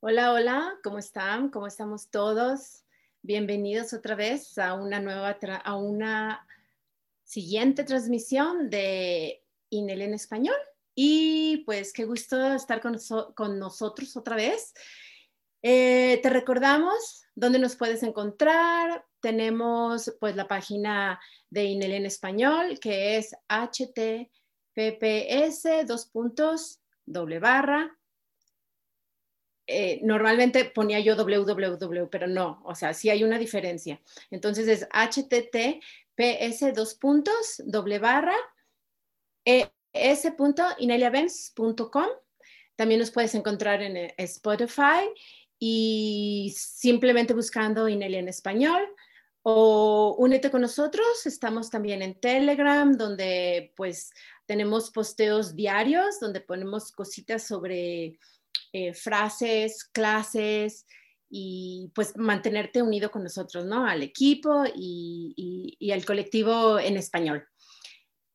Hola, hola, ¿cómo están? ¿Cómo estamos todos? Bienvenidos otra vez a una nueva, a una siguiente transmisión de INEL en español. Y pues qué gusto estar con, nosotros otra vez. Eh, te recordamos dónde nos puedes encontrar. Tenemos pues la página de INEL en español que es https dos puntos doble barra eh, normalmente ponía yo www, pero no, o sea, sí hay una diferencia. Entonces es https dos puntos doble barra es.ineliavens.com. También nos puedes encontrar en eh, Spotify y simplemente buscando Inelia en español o únete con nosotros. Estamos también en Telegram, donde pues tenemos posteos diarios, donde ponemos cositas sobre eh, frases, clases y pues mantenerte unido con nosotros, ¿no? Al equipo y, al colectivo en español.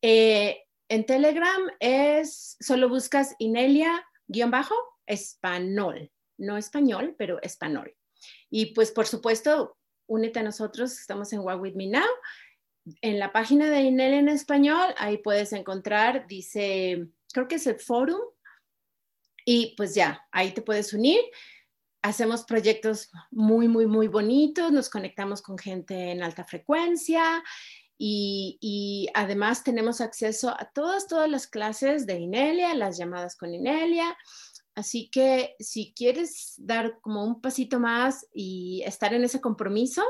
Eh, en Telegram es, solo buscas Inelia-español, no español, pero español. Y pues por supuesto, únete a nosotros, estamos en What With Me Now. En la página de Inelia en español, ahí puedes encontrar, dice, creo que es el forum y pues ya, ahí te puedes unir. Hacemos proyectos muy, muy, muy bonitos, nos conectamos con gente en alta frecuencia y, además tenemos acceso a todas, todas las clases de Inelia, las llamadas con Inelia. Así que si quieres dar como un pasito más y estar en ese compromiso,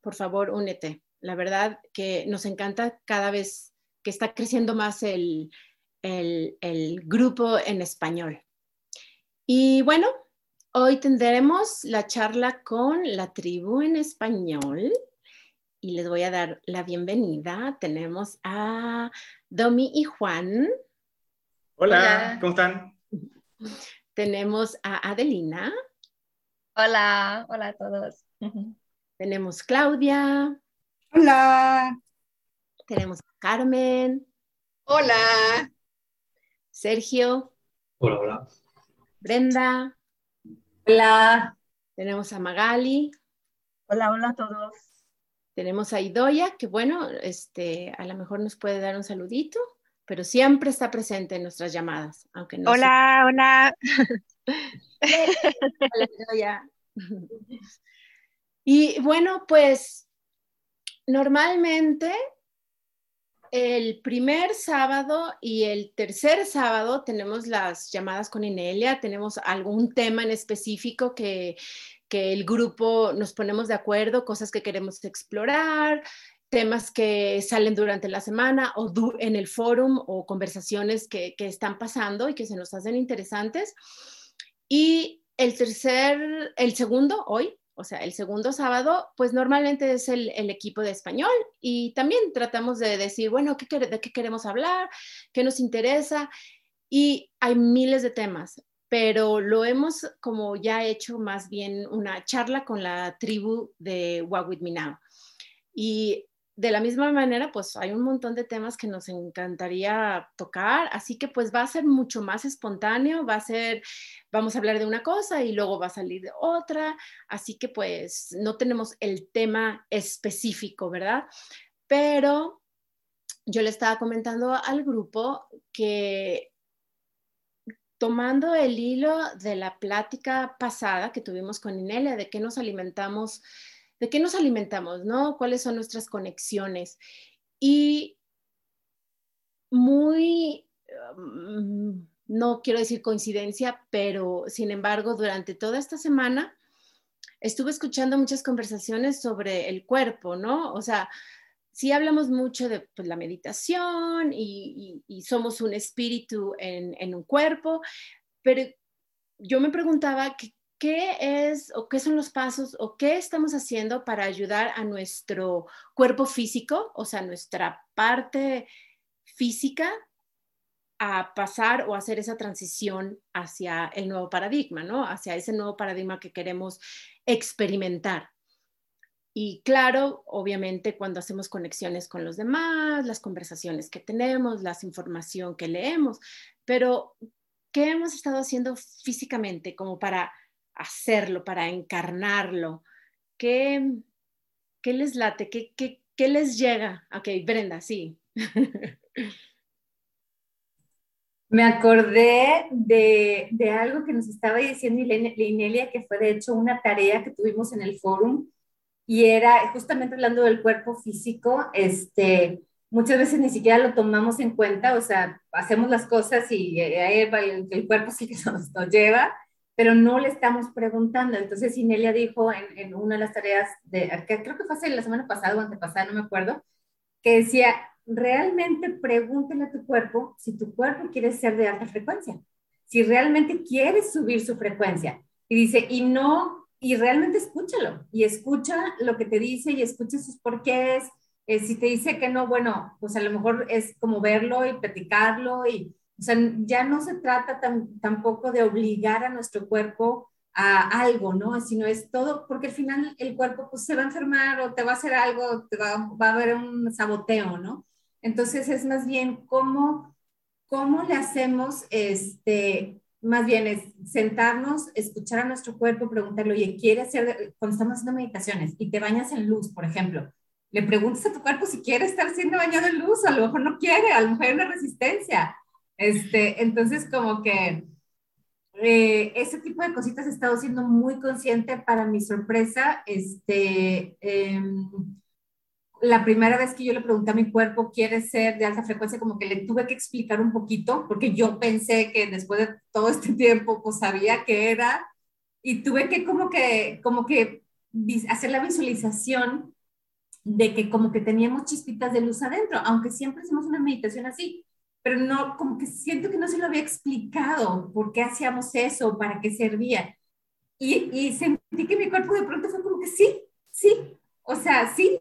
por favor, únete. La verdad que nos encanta cada vez que está creciendo más el, el, grupo en español. Y bueno, hoy tendremos la charla con la tribu en español y les voy a dar la bienvenida. Tenemos a Domi y Juan. Hola, ¿cómo están? Tenemos a Adelina. Hola, hola a todos. Tenemos Claudia. Hola. Tenemos a Carmen. Hola. Sergio. Hola, hola. Brenda. Hola. Tenemos a Magali. Hola, hola a todos. Tenemos a Idoya, que bueno, este, a lo mejor nos puede dar un saludito, pero siempre está presente en nuestras llamadas, aunque no Hola, hola. hola, Idoya. Y bueno, pues normalmente el primer sábado y el tercer sábado tenemos las llamadas con Inelia, tenemos algún tema en específico que, el grupo nos ponemos de acuerdo, cosas que queremos explorar, temas que salen durante la semana o en el fórum o conversaciones que, que están pasando y que se nos hacen interesantes. Y el tercer, el segundo, hoy, o sea, el segundo sábado, pues normalmente es el, equipo de español y también tratamos de decir, bueno, ¿qué, ¿de qué queremos hablar? ¿Qué nos interesa? Y hay miles de temas, pero lo hemos como ya hecho más bien una charla con la tribu de What With Me Now. Y de la misma manera, pues hay un montón de temas que nos encantaría tocar, así que pues va a ser mucho más espontáneo, va a ser, vamos a hablar de una cosa y luego va a salir de otra, así que pues no tenemos el tema específico, ¿verdad? Pero yo le estaba comentando al grupo que tomando el hilo de la plática pasada que tuvimos con Inelia, de qué nos alimentamos de qué nos alimentamos, ¿no? ¿Cuáles son nuestras conexiones? Y muy, mm, no quiero decir coincidencia, pero sin embargo, durante toda esta semana estuve escuchando muchas conversaciones sobre el cuerpo, ¿no? O sea, sí hablamos mucho de pues, la meditación y, somos un espíritu en, en, un cuerpo, pero yo me preguntaba qué, ¿qué es o qué son los pasos o qué estamos haciendo para ayudar a nuestro cuerpo físico, o sea, nuestra parte física a pasar o hacer esa transición hacia el nuevo paradigma, ¿no? Hacia ese nuevo paradigma que queremos experimentar. Y claro, obviamente cuando hacemos conexiones con los demás, las conversaciones que tenemos, la información que leemos, pero ¿qué hemos estado haciendo físicamente como para hacerlo, para encarnarlo? ¿Qué, qué les late? ¿Qué, qué, qué les llega? Ok, Brenda, sí. Me acordé de, de, algo que nos estaba diciendo Inelia, que fue de hecho una tarea que tuvimos en el fórum, y era justamente hablando del cuerpo físico, este, muchas veces ni siquiera lo tomamos en cuenta, o sea, hacemos las cosas y eh, el, el cuerpo sí que nos, nos, lleva, pero no le estamos preguntando. Entonces Inelia dijo en, en una de las tareas, de, que creo que fue hace la semana pasada o antepasada, no me acuerdo, que decía, realmente pregúntale a tu cuerpo si tu cuerpo quiere ser de alta frecuencia, si realmente quieres subir su frecuencia. Y dice, y no, y realmente escúchalo, y escucha lo que te dice y escucha sus porqués. Eh, si te dice que no, bueno, pues a lo mejor es como verlo y platicarlo y, o sea, ya no se trata tampoco de obligar a nuestro cuerpo a algo, ¿no? Sino es todo, porque al final el cuerpo pues se va a enfermar o te va a hacer algo, te va, va a haber un saboteo, ¿no? Entonces es más bien cómo, cómo le hacemos, este, más bien es sentarnos, escuchar a nuestro cuerpo, preguntarle, oye, ¿quiere hacer, cuando estamos haciendo meditaciones y te bañas en luz, por ejemplo, le preguntas a tu cuerpo si quiere estar siendo bañado en luz, a lo mejor no quiere, a lo mejor hay una resistencia. Este, entonces, como que eh, ese tipo de cositas he estado siendo muy consciente para mi sorpresa. Este, eh, la primera vez que yo le pregunté a mi cuerpo, ¿quiere ser de alta frecuencia? Como que le tuve que explicar un poquito, porque yo pensé que después de todo este tiempo, pues sabía que era, y tuve que como que, como que hacer la visualización de que como que teníamos chispitas de luz adentro, aunque siempre hacemos una meditación así, pero no, como que siento que no se lo había explicado por qué hacíamos eso, para qué servía. Y, y sentí que mi cuerpo de pronto fue como que sí, sí, o sea, sí,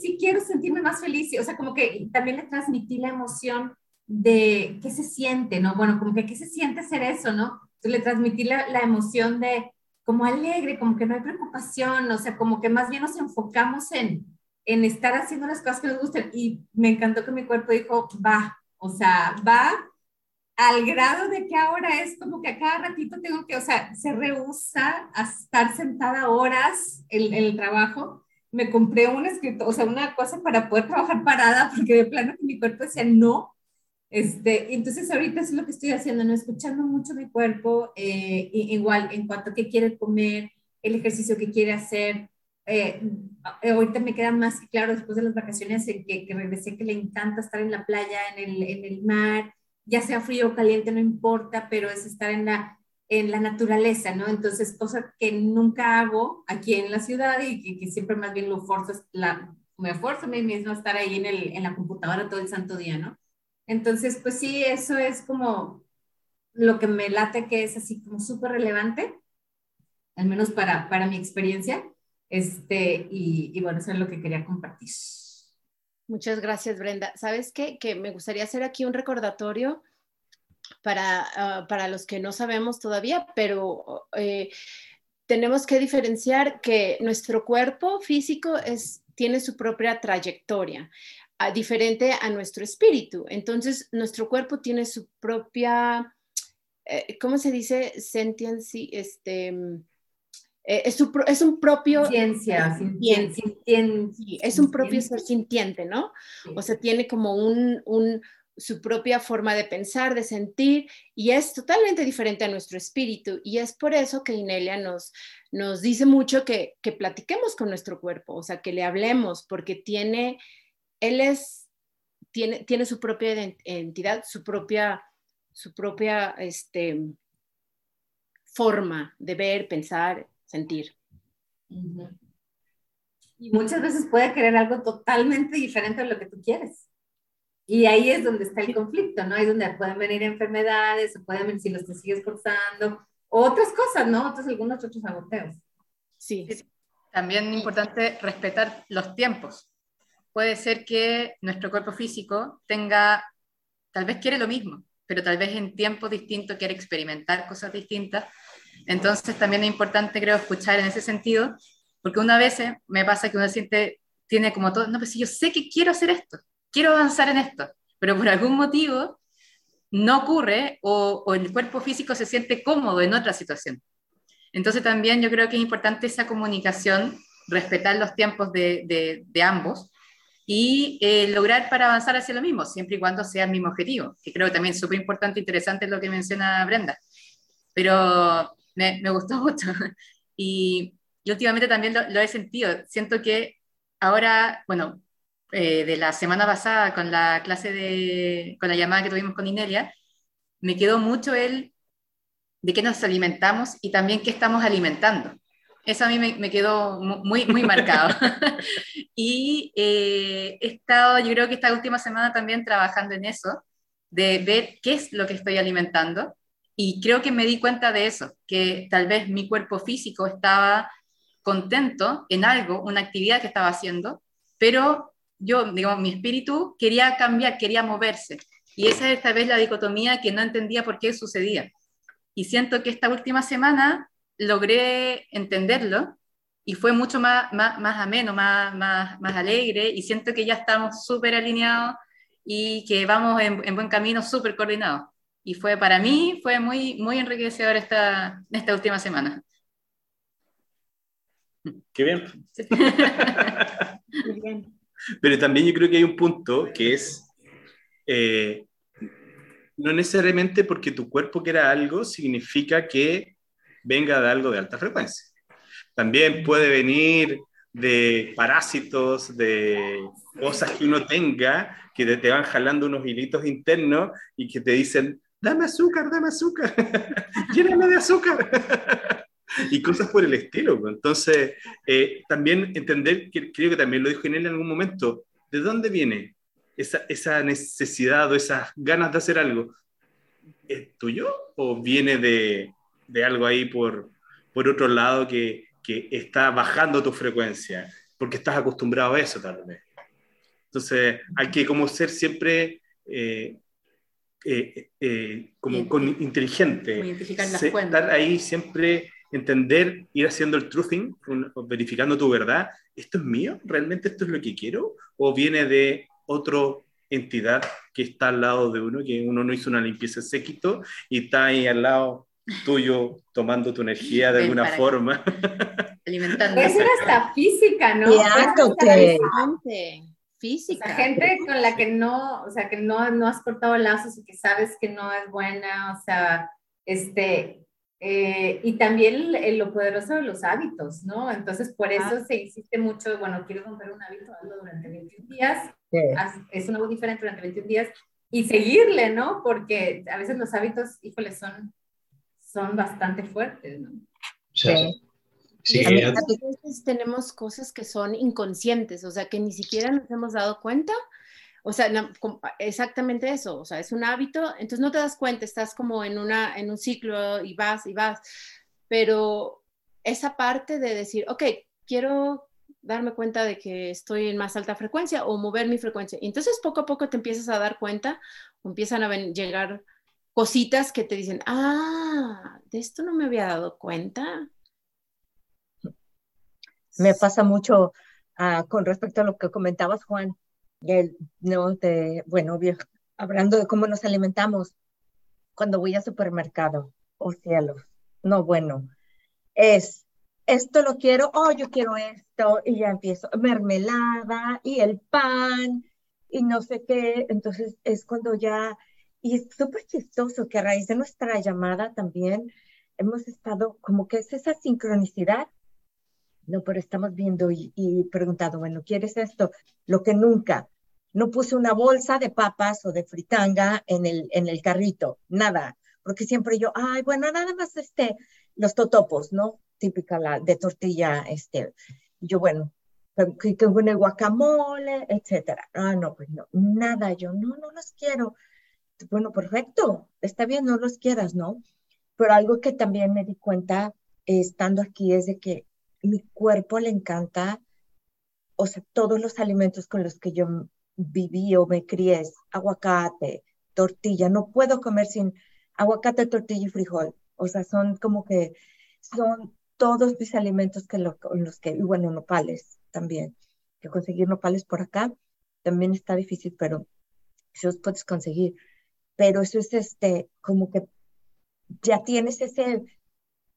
sí quiero sentirme más feliz, o sea, como que también le transmití la emoción de qué se siente, ¿no? Bueno, como que qué se siente hacer eso, ¿no? Entonces le transmití la, la emoción de como alegre, como que no hay preocupación, o sea, como que más bien nos enfocamos en, en estar haciendo las cosas que nos gustan. Y me encantó que mi cuerpo dijo, va, o sea, va al grado de que ahora es como que a cada ratito tengo que, o sea, se rehúsa a estar sentada horas en, el trabajo me compré un escrito, o sea, una cosa para poder trabajar parada, porque de plano que mi cuerpo decía no. Este, entonces ahorita es lo que estoy haciendo, ¿no? Escuchando mucho mi cuerpo, eh, igual en cuanto a qué quiere comer, el ejercicio que quiere hacer. Eh, ahorita me queda más claro después de las vacaciones en que, que regresé que le encanta estar en la playa, en el, en el mar, ya sea frío o caliente, no importa, pero es estar en la, en la naturaleza, ¿no? Entonces, cosa que nunca hago aquí en la ciudad y que, siempre más bien lo forzo, la, me esfuerzo a mí mismo a estar ahí en, el, en la computadora todo el santo día, ¿no? Entonces, pues sí, eso es como lo que me late que es así como súper relevante, al menos para, para mi experiencia, este, y, bueno, eso es lo que quería compartir. Muchas gracias, Brenda. ¿Sabes qué? Que me gustaría hacer aquí un recordatorio para, ah, para los que no sabemos todavía, pero eh, tenemos que diferenciar que nuestro cuerpo físico es, tiene su propia trayectoria, a, diferente a nuestro espíritu. Entonces, nuestro cuerpo tiene su propia, eh, ¿cómo se dice? Sentiency, este... Eh, es, su, es, un propio ciencia, es un propio ser sintiente, ¿no? O sea, tiene como un, un, su propia forma de pensar, de sentir, y es totalmente diferente a nuestro espíritu. Y es por eso que Inelia nos, nos dice mucho que, que platiquemos con nuestro cuerpo, o sea, que le hablemos, porque tiene, él es, tiene, tiene su propia entidad, su propia, su propia este, forma de ver, pensar, sentir. Y muchas veces puede querer algo totalmente diferente de lo que tú quieres. Y ahí es donde está el conflicto, ¿no? Ahí es donde pueden venir enfermedades, o pueden venir si los te sigues forzando, otras cosas, ¿no? Otros, algunos otros saboteos. Sí. También es importante respetar los tiempos. Puede ser que nuestro cuerpo físico tenga, tal vez quiere lo mismo, pero tal vez en tiempos distintos quiere experimentar cosas distintas. Entonces también es importante, creo, escuchar en ese sentido, porque una vez me pasa que uno siente, tiene como todo, no, pues yo sé que quiero hacer esto, quiero avanzar en esto, pero por algún motivo no ocurre o, el cuerpo físico se siente cómodo en otra situación. Entonces también yo creo que es importante esa comunicación, respetar los tiempos de, ambos y eh, lograr para avanzar hacia lo mismo, siempre y cuando sea el mismo objetivo, que creo también súper importante e interesante lo que menciona Brenda. Pero me, me gustó mucho. Y, y últimamente también lo, lo, he sentido. Siento que ahora, bueno, eh, de la semana pasada con la clase de, con la llamada que tuvimos con Inelia, me quedó mucho el de qué nos alimentamos y también qué estamos alimentando. Eso a mí me, quedó muy, muy marcado. y eh, he estado, yo creo que esta última semana también trabajando en eso, de ver qué es lo que estoy alimentando. Y creo que me di cuenta de eso, que tal vez mi cuerpo físico estaba contento en algo, una actividad que estaba haciendo, pero yo, digamos, mi espíritu quería cambiar, quería moverse. Y esa es tal vez la dicotomía que no entendía por qué sucedía. Y siento que esta última semana logré entenderlo y fue mucho más, más, más ameno, más, más, más alegre y siento que ya estamos súper alineados y que vamos en, en buen camino, súper coordinados. Y fue para mí, fue muy, muy enriquecedor esta, esta última semana. Qué bien. bien. Pero también yo creo que hay un punto que es eh, no necesariamente porque tu cuerpo quiera algo significa que venga de algo de alta frecuencia. También puede venir de parásitos, de cosas que uno tenga, que te van jalando unos hilitos internos y que te dicen, dame azúcar, dame azúcar, lléname de azúcar. y cosas por el estilo. Pues. Entonces, eh, también entender, que, creo que también lo dijo él en algún momento, ¿de dónde viene esa, necesidad o esas ganas de hacer algo, ¿es tuyo o viene de, algo ahí por, otro lado que, que, está bajando tu frecuencia? Porque estás acostumbrado a eso tal vez. Entonces, hay que como ser siempre... Eh, eh, eh como con inteligente, estar ahí siempre entender, ir haciendo el truthing, verificando tu verdad. ¿Esto es mío? ¿Realmente esto es lo que quiero? ¿O viene de otra entidad que está al lado de uno, que uno no hizo una limpieza séquito y está ahí al lado tuyo tomando tu energía de alguna forma. Alimentando. Puede ser hasta física, ¿no? Física. gente con la que no, o sea, que no, no has cortado lazos y que sabes que no es buena, o sea, este, eh, y también lo poderoso de los hábitos, ¿no? Entonces, por eso se insiste mucho, bueno, quiero romper un hábito durante 21 días, es una voz diferente durante 21 días, y seguirle, ¿no? Porque a veces los hábitos, híjole, son, son bastante fuertes, ¿no? Sí. Sí, a veces tenemos cosas que son inconscientes, o sea, que ni siquiera nos hemos dado cuenta o sea, exactamente eso, o sea, es un hábito, entonces no te das cuenta, estás como en, una, en un ciclo y vas y vas, pero esa parte de decir, ok, quiero darme cuenta de que estoy en más alta frecuencia o mover mi frecuencia. Y entonces poco a poco te empiezas a dar cuenta, empiezan a llegar cositas que te dicen, ah, de esto no me había dado cuenta. Me pasa mucho uh, con respecto a lo que comentabas, Juan no, de, bueno, hablando de cómo nos alimentamos, cuando voy al supermercado, oh cielos, no, bueno, es, esto lo quiero, oh, yo quiero esto, y ya empiezo, mermelada y el pan y no sé qué, entonces es cuando ya, y es súper chistoso que a raíz de nuestra llamada también hemos estado, como que es esa sincronicidad no, pero estamos viendo y, y, preguntado, bueno, ¿quieres esto? Lo que nunca. No puse una bolsa de papas o de fritanga en el, en el carrito, nada, porque siempre yo, ay, bueno, nada más este, los totopos, ¿no? Típica la, de tortilla, este. Yo, bueno, que, que el guacamole, etcétera. Ah, no, pues no, nada, yo, no, no los quiero. Bueno, perfecto, está bien, no los quieras, ¿no? Pero algo que también me di cuenta estando aquí es de que mi cuerpo le encanta, o sea, todos los alimentos con los que yo viví o me crié, aguacate, tortilla, no puedo comer sin aguacate, tortilla y frijol, o sea, son como que, son todos mis alimentos que con los que, y bueno, nopales también, que conseguir nopales por acá también está difícil, pero si los puedes conseguir. pero eso es este, como que ya tienes ese,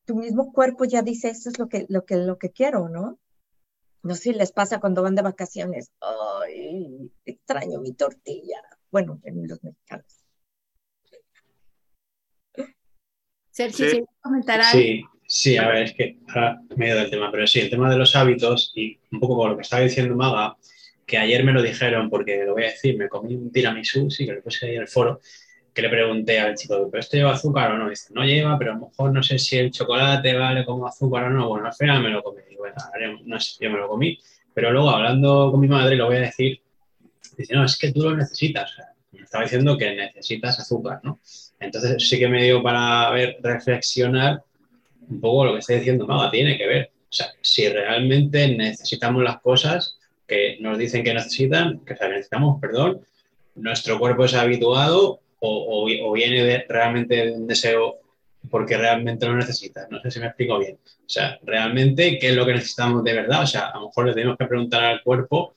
tu mismo cuerpo ya dice, eso es lo que, lo que, lo que quiero, ¿no? No sé si les pasa cuando van de vacaciones, ay, extraño mi tortilla. Bueno, en los mexicanos. Sergio, Sí. comentar algo? Sí, sí, a ver, es que ahora me he ido del tema, pero sí, el tema de los hábitos y un poco con lo que estaba diciendo Maga, que ayer me lo dijeron, porque lo voy a decir, me comí un tiramisú, sí, que lo puse ahí en el foro, que le pregunté al chico, ¿pero esto lleva azúcar o no? Dice, no lleva, pero a lo mejor no sé si el chocolate vale como azúcar o no. Bueno, al final me lo comí. Bueno, no sé, yo me lo comí, pero luego hablando con mi madre, lo voy a decir, dice, no, es que tú lo necesitas. Me estaba diciendo que necesitas azúcar, ¿no? Entonces sí que me dio para ver, reflexionar un poco lo que está diciendo Maga, tiene que ver. O sea, si realmente necesitamos las cosas que nos dicen que necesitan, que o necesitamos, perdón, nuestro cuerpo es habituado o, viene realmente de un deseo porque realmente lo necesitas. No sé si me explico bien. O sea, realmente, ¿qué es lo que necesitamos de verdad? O sea, a lo mejor le tenemos que preguntar al cuerpo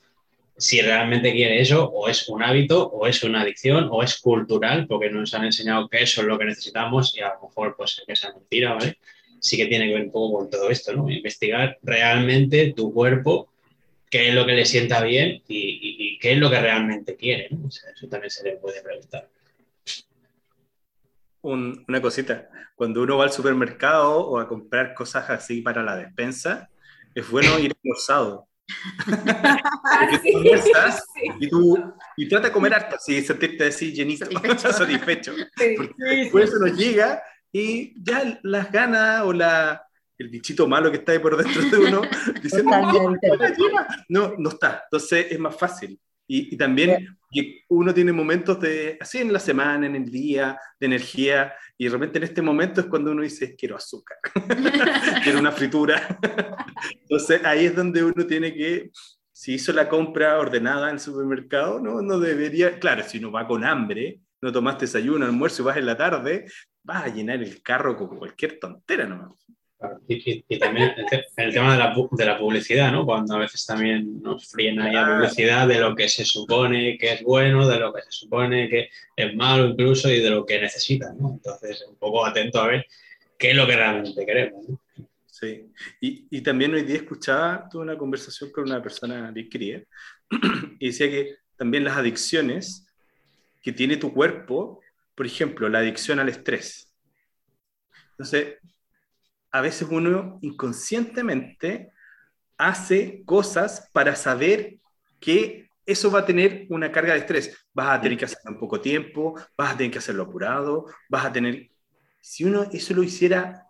si realmente quiere eso, o es un hábito, o es una adicción, o es cultural, porque nos han enseñado que eso es lo que necesitamos y a lo mejor pues que esa mentira, ¿vale? Sí que tiene que ver un poco con todo esto, ¿no? Investigar realmente tu cuerpo, qué es lo que le sienta bien y, qué es lo que realmente quiere. O sea, eso también se le puede preguntar. Un- una cosita, cuando uno va al supermercado o a comprar cosas así para la despensa, es bueno ir almorzado. Tú almuerzas y tú y trata de comer harto, así sentirte así llenito, Satisfecho. satisfecho. Sí. Después eso nos llega y ya las ganas o la, el bichito malo que está ahí por dentro de uno diciendo Totalmente. "No, no lleva". no, no está. Entonces es más fácil. Y, y también uno tiene momentos de, así en la semana, en el día, de energía, y de repente en este momento es cuando uno dice, quiero azúcar, quiero una fritura. Entonces ahí es donde uno tiene que, si hizo la compra ordenada en el supermercado, no, no debería, claro, si uno va con hambre, no tomaste desayuno, almuerzo y vas en la tarde, vas a llenar el carro con cualquier tontera nomás. Y, y- también el, te- el tema de la, de la publicidad, ¿no? Cuando a veces también nos fríen ahí la publicidad de lo que se supone que es bueno, de lo que se supone que es malo incluso y de lo que necesitan, ¿no? Entonces, un poco atento a ver qué es lo que realmente queremos, ¿no? Sí, y, y también hoy día escuchaba, tuve una conversación con una persona bien querida, y decía que también las adicciones que tiene tu cuerpo, por ejemplo, la adicción al estrés. Entonces, a veces uno inconscientemente hace cosas para saber que eso va a tener una carga de estrés. Vas a tener que hacerlo en poco tiempo, vas a tener que hacerlo apurado, vas a tener... Si uno eso lo hiciera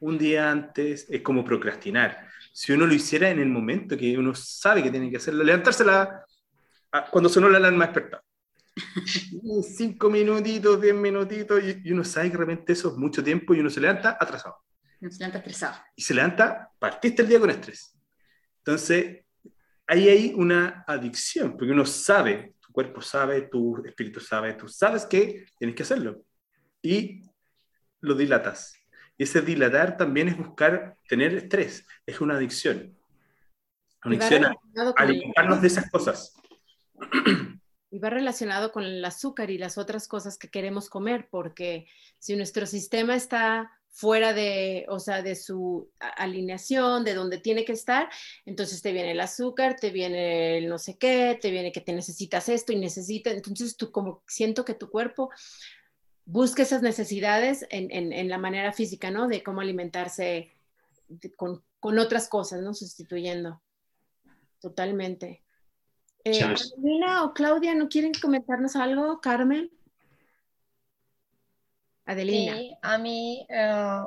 un día antes, es como procrastinar. Si uno lo hiciera en el momento que uno sabe que tiene que hacerlo, levantarse la, cuando sonó la alarma despertar. Cinco minutitos, diez minutitos, y, y uno sabe que de repente eso es mucho tiempo y uno se levanta atrasado. Me siento estresado. Y se levanta, partiste el día con estrés. Entonces, ahí hay una adicción, porque uno sabe, tu cuerpo sabe, tu espíritu sabe, tú sabes que tienes que hacerlo. Y lo dilatas. Y ese dilatar también es buscar tener estrés, es una adicción. Una adicción a el- alimentarnos de esas cosas. Y va relacionado con el azúcar y las otras cosas que queremos comer, porque si nuestro sistema está fuera de, o sea, de su alineación, de donde tiene que estar, entonces te viene el azúcar, te viene el no sé qué, te viene que te necesitas esto y necesitas, entonces tú como siento que tu cuerpo busca esas necesidades en, en- en la manera física, ¿no? De cómo alimentarse de- con, con otras cosas, ¿no? Sustituyendo. Totalmente. Eh, Carolina o Claudia, ¿no quieren comentarnos algo? Carmen. Adelina. Sí, a mí eh,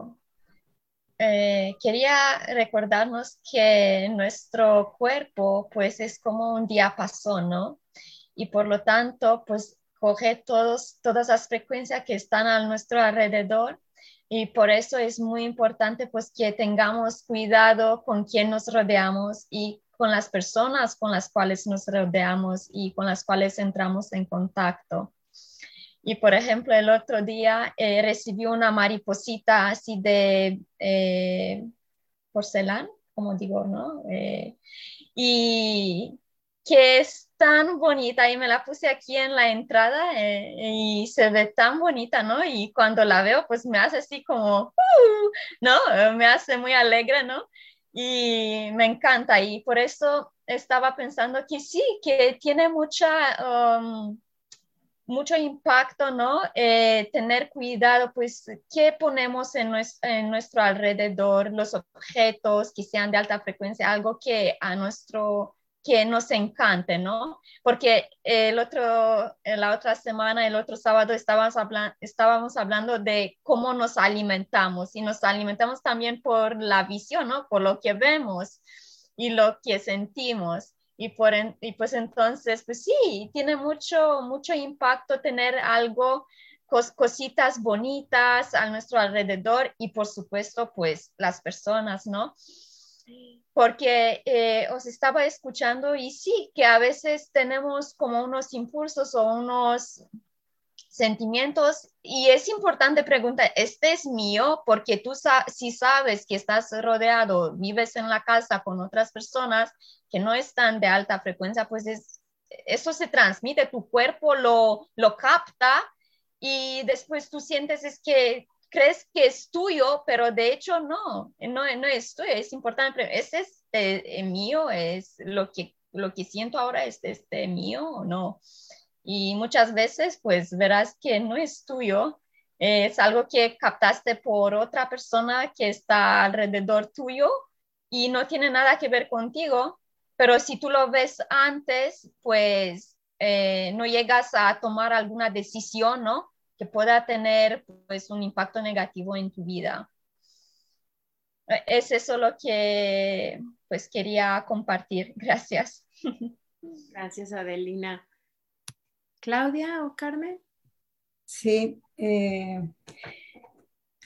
eh, quería recordarnos que nuestro cuerpo pues es como un diapasón, ¿no? Y por lo tanto pues coge todos, todas las frecuencias que están a nuestro alrededor y por eso es muy importante pues que tengamos cuidado con quién nos rodeamos y con las personas con las cuales nos rodeamos y con las cuales entramos en contacto. Y por ejemplo, el otro día eh, recibí una mariposita así de eh, porcelana, como digo, ¿no? Eh, y que es tan bonita y me la puse aquí en la entrada eh, y se ve tan bonita, ¿no? Y cuando la veo, pues me hace así como, uh, ¿no? Me hace muy alegre, ¿no? Y me encanta y por eso estaba pensando que sí, que tiene mucha... Um, mucho impacto, ¿no? Eh, tener cuidado, pues, qué ponemos en nuestro, alrededor, los objetos que sean de alta frecuencia, algo que a nuestro que nos encante, ¿no? Porque el otro, la otra semana, el otro sábado, estábamos, estábamos hablando de cómo nos alimentamos y nos alimentamos también por la visión, ¿no? Por lo que vemos y lo que sentimos. Y, por y pues entonces, pues sí, tiene mucho, mucho impacto tener algo, cositas bonitas a nuestro alrededor y por supuesto, pues las personas, ¿no? porque eh, os estaba escuchando y sí, que a veces tenemos como unos impulsos o unos sentimientos y es importante preguntar, ¿este es mío? Porque tú si sabes que estás rodeado, vives en la casa con otras personas que no están de alta frecuencia, pues eso se transmite, tu cuerpo lo, lo capta y después tú sientes es que crees que es tuyo, pero de hecho no, no, no es tuyo, es importante, ¿es este mío? ¿Es lo que, lo que siento ahora es este mío o no? Y muchas veces pues verás que no es tuyo, es algo que captaste por otra persona que está alrededor tuyo y no tiene nada que ver contigo, pero si tú lo ves antes, pues eh, no llegas a tomar alguna decisión, ¿no? que pueda tener pues un impacto negativo en tu vida. Es eso lo que pues quería compartir. Gracias. Gracias, Adelina. Claudia o Carmen? Sí, eh,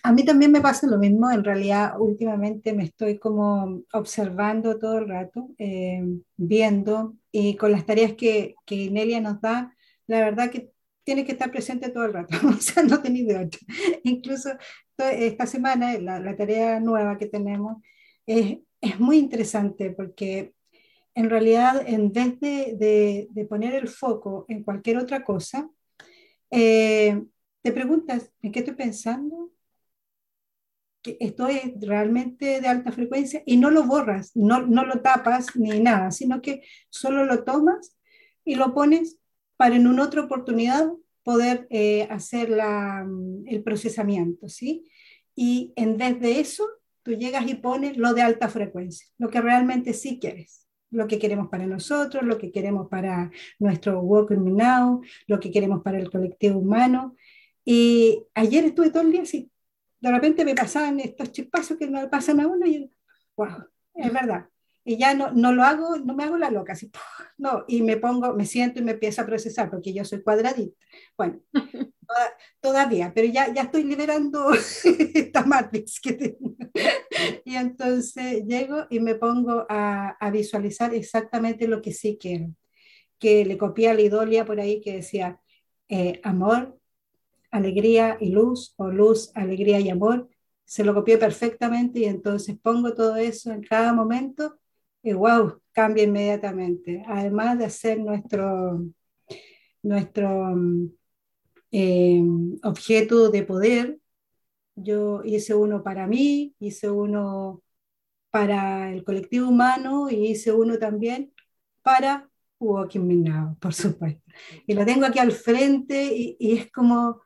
a mí también me pasa lo mismo. En realidad, últimamente me estoy como observando todo el rato, eh, viendo y con las tareas que, que Nelia nos da, la verdad que tiene que estar presente todo el rato, o sea, no tenéis de otra. Incluso esta semana, la, la, tarea nueva que tenemos, es, es, muy interesante porque en realidad, en vez de, de, de poner el foco en cualquier otra cosa, eh, te preguntas, ¿en qué estoy pensando? que estoy realmente de alta frecuencia y no lo borras, no, no lo tapas ni nada, sino que solo lo tomas y lo pones para en una otra oportunidad poder eh, hacer la, mm, el procesamiento, ¿sí? Y en vez de eso, tú llegas y pones lo de alta frecuencia, lo que realmente sí quieres, lo que queremos para nosotros, lo que queremos para nuestro Walking Now, lo que queremos para el colectivo humano. Y ayer estuve todo el día así, de repente me pasaban estos chispazos que no pasan a uno y, wow, es verdad, y ya no, no lo hago, no me hago la loca, así, no, y me pongo, me siento y me empiezo a procesar, porque yo soy cuadradita. Bueno, todavía, pero ya, ya estoy liberando esta matrix que tengo. Y entonces llego y me pongo a, a, visualizar exactamente lo que sí quiero. Que le copié a la idolia por ahí que decía, eh, amor, alegría y luz, o luz, alegría y amor. Se lo copié perfectamente y entonces pongo todo eso en cada momento y wow, cambia inmediatamente. Además de hacer nuestro, nuestro eh, objeto de poder, yo hice uno para mí, hice uno para el colectivo humano y hice uno también para Walking Me por supuesto. Y lo tengo aquí al frente y, es como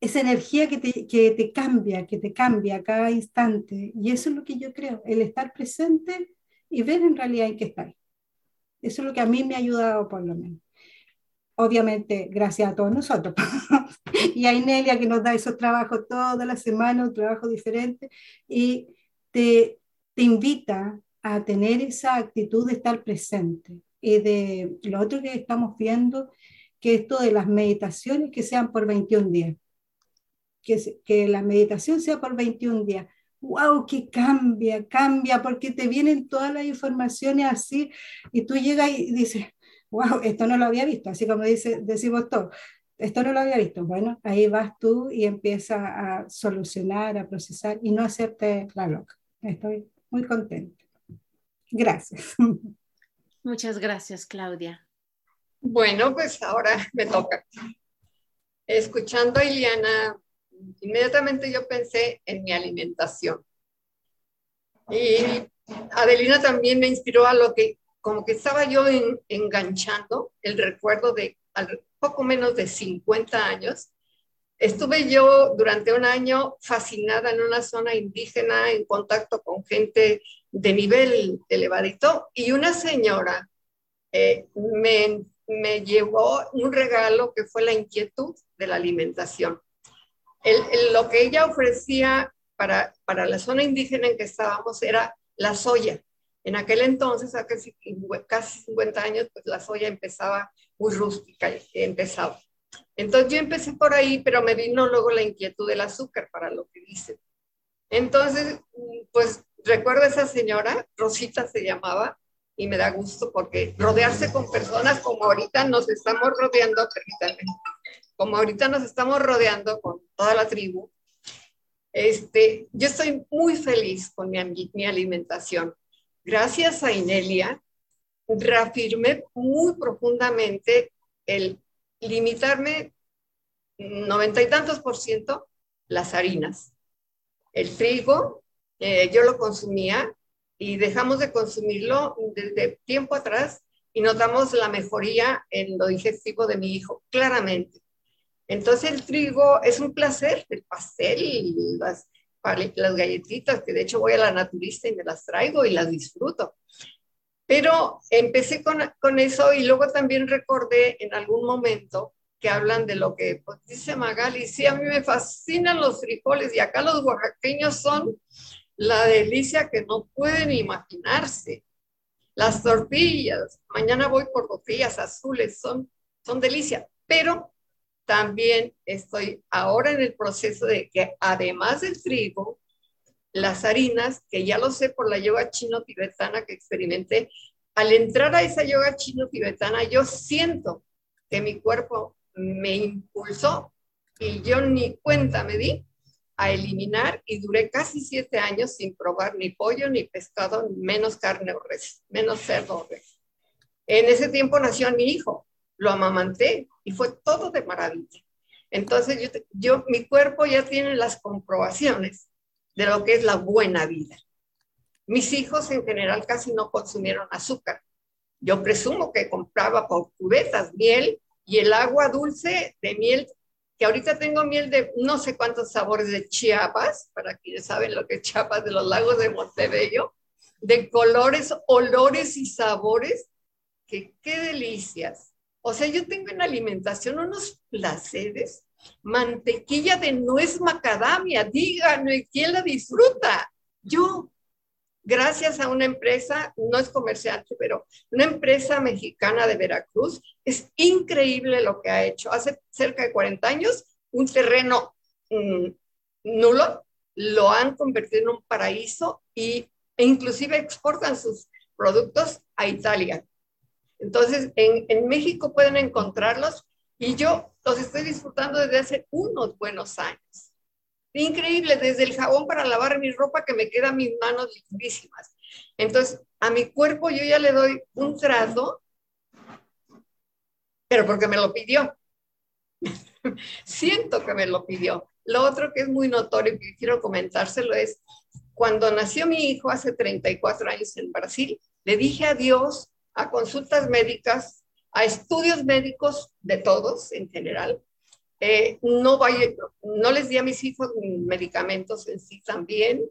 esa energía que te, que te, cambia, que te cambia cada instante. Y eso es lo que yo creo, el estar presente y ver en realidad en qué está. Eso es lo que a mí me ha ayudado por lo menos. Obviamente, gracias a todos nosotros. y a Inelia que nos da esos trabajos toda la semana, un trabajo diferente, y te, te invita a tener esa actitud de estar presente. Y de lo otro que estamos viendo, que esto de las meditaciones que sean por 21 días. Que, que la meditación sea por 21 días wow, que cambia, cambia, porque te vienen todas las informaciones así y tú llegas y dices, wow, esto no lo había visto, así como dice, decimos todos, esto no lo había visto. Bueno, ahí vas tú y empiezas a solucionar, a procesar y no hacerte la loca. Estoy muy contenta. Gracias. Muchas gracias, Claudia. Bueno, pues ahora me toca. Escuchando a Iliana, inmediatamente yo pensé en mi alimentación. Y Adelina también me inspiró a lo que, como que estaba yo enganchando el recuerdo de poco menos de 50 años. Estuve yo durante un año fascinada en una zona indígena, en contacto con gente de nivel elevadito, y una señora eh, me, me, llevó un regalo que fue la inquietud de la alimentación. lo que ella ofrecía para, para la zona indígena en que estábamos era la soya. En aquel entonces, hace casi 50 años, pues la soya empezaba muy rústica, empezaba. Entonces yo empecé por ahí, pero me vino luego la inquietud del azúcar para lo que dice. Entonces, pues recuerdo a esa señora, Rosita se llamaba, y me da gusto porque rodearse con personas como ahorita nos estamos rodeando, permítanme, como ahorita nos estamos rodeando con toda la tribu, este, yo estoy muy feliz con mi, mi alimentación. Gracias a Inelia, reafirmé muy profundamente el limitarme noventa y tantos por ciento las harinas. El trigo, eh, yo lo consumía y dejamos de consumirlo desde tiempo atrás y notamos la mejoría en lo digestivo de mi hijo, claramente. Entonces el trigo es un placer, el pastel, las, las galletitas, que de hecho voy a la naturista y me las traigo y las disfruto. Pero empecé con, con eso y luego también recordé en algún momento que hablan de lo que pues, dice Magali, sí, a mí me fascinan los frijoles y acá los oaxaqueños son la delicia que no pueden imaginarse. Las tortillas, mañana voy por tortillas azules, son, son delicia, pero también estoy ahora en el proceso de que además del trigo, las harinas, que ya lo sé por la yoga chino-tibetana que experimenté, al entrar a esa yoga chino-tibetana, yo siento que mi cuerpo me impulsó y yo ni cuenta me di a eliminar y duré casi siete años sin probar ni pollo, ni pescado, menos carne o res, menos cerdo. En ese tiempo nació mi hijo, lo amamanté y fue todo de maravilla. Entonces yo, yo, mi cuerpo ya tiene las comprobaciones de lo que es la buena vida. Mis hijos en general casi no consumieron azúcar. Yo presumo que compraba por cubetas miel y el agua dulce de miel, que ahorita tengo miel de no sé cuántos sabores de Chiapas, para quienes saben lo que es Chiapas, de los lagos de Montebello, de colores, olores y sabores, que qué delicias. O sea, yo tengo en alimentación unos placeres. Mantequilla de nuez macadamia, díganme, ¿quién la disfruta? Yo, gracias a una empresa, no es comerciante, pero una empresa mexicana de Veracruz, es increíble lo que ha hecho. Hace cerca de 40 años, un terreno mm, nulo, lo han convertido en un paraíso y, e inclusive exportan sus productos a Italia. Entonces, en, México pueden encontrarlos y yo los estoy disfrutando desde hace unos buenos años. Increíble, desde el jabón para lavar mi ropa que me quedan mis manos lindísimas. Entonces, a mi cuerpo yo ya le doy un trato, pero porque me lo pidió. Siento que me lo pidió. Lo otro que es muy notorio y quiero comentárselo es, cuando nació mi hijo hace 34 años en Brasil, le dije a Dios a consultas médicas, a estudios médicos de todos en general. Eh, no, les di a mis hijos medicamentos en sí también,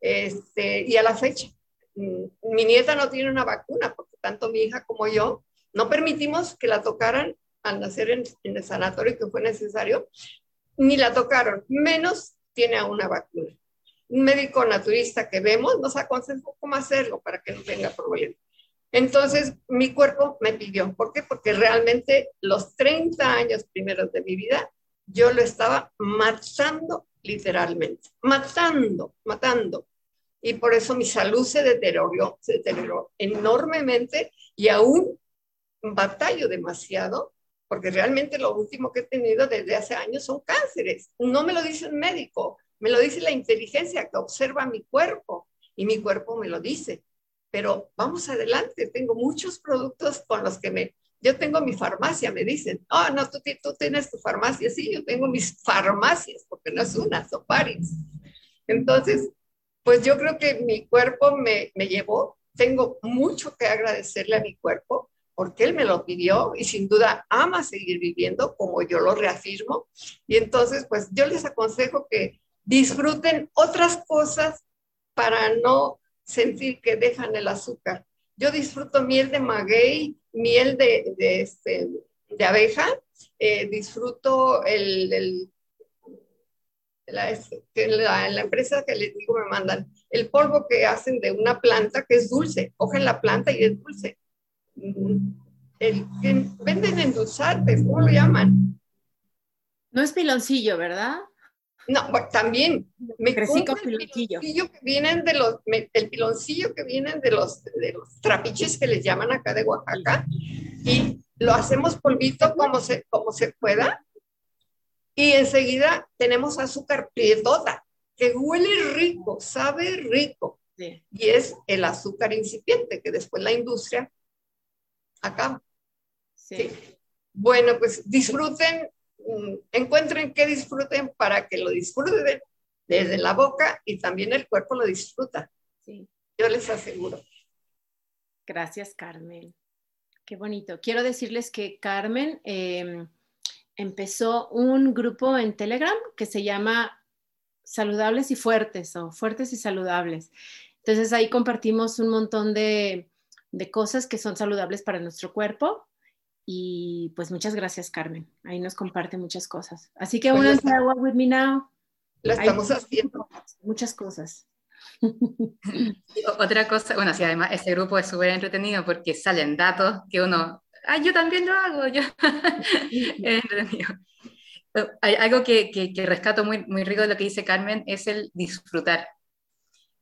este, y a la fecha. Mm, mi nieta no tiene una vacuna, porque tanto mi hija como yo no permitimos que la tocaran al nacer en, en el sanatorio que fue necesario, ni la tocaron, menos tiene a una vacuna. Un médico naturista que vemos nos aconsejó cómo hacerlo para que no tenga problemas. Entonces, mi cuerpo me pidió. ¿Por qué? Porque realmente los 30 años primeros de mi vida, yo lo estaba matando literalmente, matando, matando. Y por eso mi salud se deterioró, se deterioró enormemente y aún batallo demasiado, porque realmente lo último que he tenido desde hace años son cánceres. No me lo dice un médico, me lo dice la inteligencia que observa mi cuerpo y mi cuerpo me lo dice pero vamos adelante, tengo muchos productos con los que me, yo tengo mi farmacia, me dicen, oh, no, tú, tú tienes tu farmacia, sí, yo tengo mis farmacias, porque no es una, son varias. Entonces, pues yo creo que mi cuerpo me, me llevó, tengo mucho que agradecerle a mi cuerpo, porque él me lo pidió y sin duda ama seguir viviendo como yo lo reafirmo. Y entonces, pues yo les aconsejo que disfruten otras cosas para no sentir que dejan el azúcar. Yo disfruto miel de maguey, miel de, de, este, de abeja, eh, disfruto el, el la, la, la, empresa que les digo me mandan el polvo que hacen de una planta que es dulce, cogen la planta y es dulce. Mm, el que venden ¿cómo lo llaman? No es piloncillo, ¿verdad? No, también me compro el piloncillo. que vienen de los, el piloncillo que vienen de los, de los trapiches que les llaman acá de Oaxaca y lo hacemos polvito como se, como se pueda y enseguida tenemos azúcar piedota que huele rico, sabe rico y es el azúcar incipiente que después la industria acaba. Sí. Bueno, pues disfruten encuentren que disfruten para que lo disfruten desde la boca y también el cuerpo lo disfruta. Sí. Yo les aseguro. Gracias, Carmen. Qué bonito. Quiero decirles que Carmen em, empezó un grupo en Telegram que se llama Saludables y Fuertes o Fuertes y Saludables. Entonces ahí compartimos un montón de, de cosas que son saludables para nuestro cuerpo y pues muchas gracias, Carmen. Ahí nos comparte muchas cosas. Así que pues únanse a Walk With Me Now. Lo estamos haciendo. Muchas cosas. Otra cosa, bueno, sí, además ese grupo es súper entretenido porque salen datos que uno, ah, yo también lo hago, yo. es entretenido. Hay algo que, que, rescato muy, muy rico de lo que dice Carmen, es el disfrutar.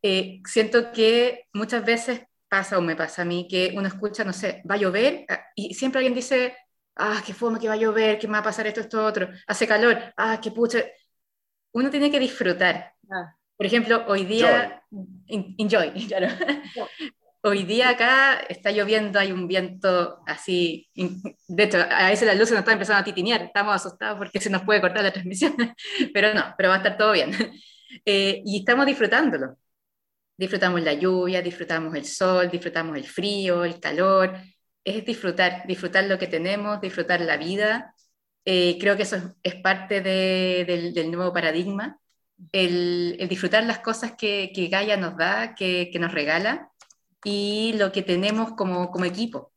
Eh, siento que muchas veces pasa o me pasa a mí que uno escucha, no sé, va a llover ah, y siempre alguien dice, ah, qué fome que va a llover, que me va a pasar esto, esto, otro, hace calor, ah, qué pucha. Uno tiene que disfrutar. Ah. Por ejemplo, hoy día, enjoy, claro. Hoy día acá está lloviendo, hay un viento así, de hecho, a veces la luz nos está empezando a titinear, estamos asustados porque se nos puede cortar la transmisión, pero no, pero va a estar todo bien. Eh, y estamos disfrutándolo. Disfrutamos la lluvia, disfrutamos el sol, disfrutamos el frío, el calor. Es disfrutar, disfrutar lo que tenemos, disfrutar la vida. Eh, creo que eso es, parte del, nuevo paradigma, el, disfrutar las cosas que, Gaia nos da, que, nos regala y lo que tenemos como equipo.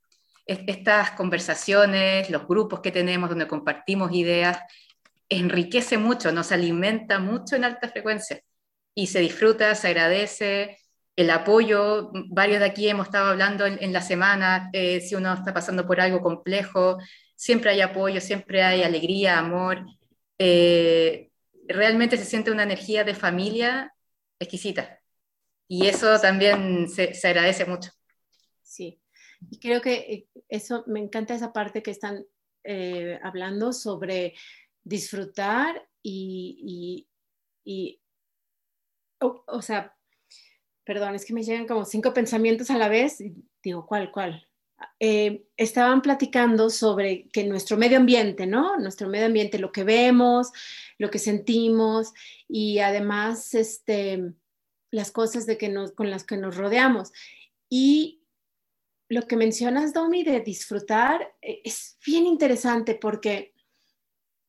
Estas conversaciones, los grupos que tenemos donde compartimos ideas, enriquece mucho, nos alimenta mucho en alta frecuencia y se disfruta, se agradece el apoyo. Varios de aquí hemos estado hablando en, la semana, eh, si uno está pasando por algo complejo, siempre hay apoyo, siempre hay alegría, amor. Eh, realmente se siente una energía de familia exquisita. Y eso también se, agradece mucho. Sí, y creo que eh, eso, me encanta esa parte que están hablando sobre disfrutar y o, sea, perdón, es que me llegan como cinco pensamientos a la vez y digo, ¿cuál, cuál? Eh, estaban platicando sobre que nuestro medio ambiente, ¿no? Nuestro medio ambiente, lo que vemos, lo que sentimos y además este, las cosas de que nos, con las que nos rodeamos. Y lo que mencionas, Domi, de disfrutar eh, es bien interesante porque,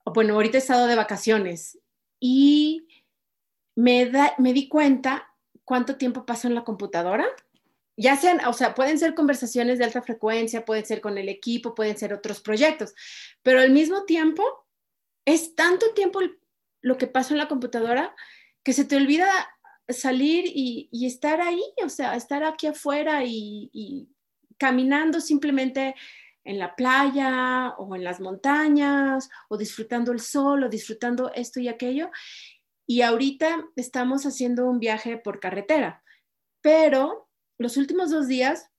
bueno, ahorita he estado de vacaciones y me, me di cuenta cuánto tiempo paso en la computadora. Ya sean, o sea, pueden ser conversaciones de alta frecuencia, pueden ser con el equipo, pueden ser otros proyectos, pero al mismo tiempo es tanto tiempo lo que paso en la computadora que se te olvida salir y, estar ahí, o sea, estar aquí afuera y, caminando simplemente en la playa o en las montañas o disfrutando el sol o disfrutando esto y aquello. Y ahorita estamos haciendo un viaje por carretera, pero los últimos dos días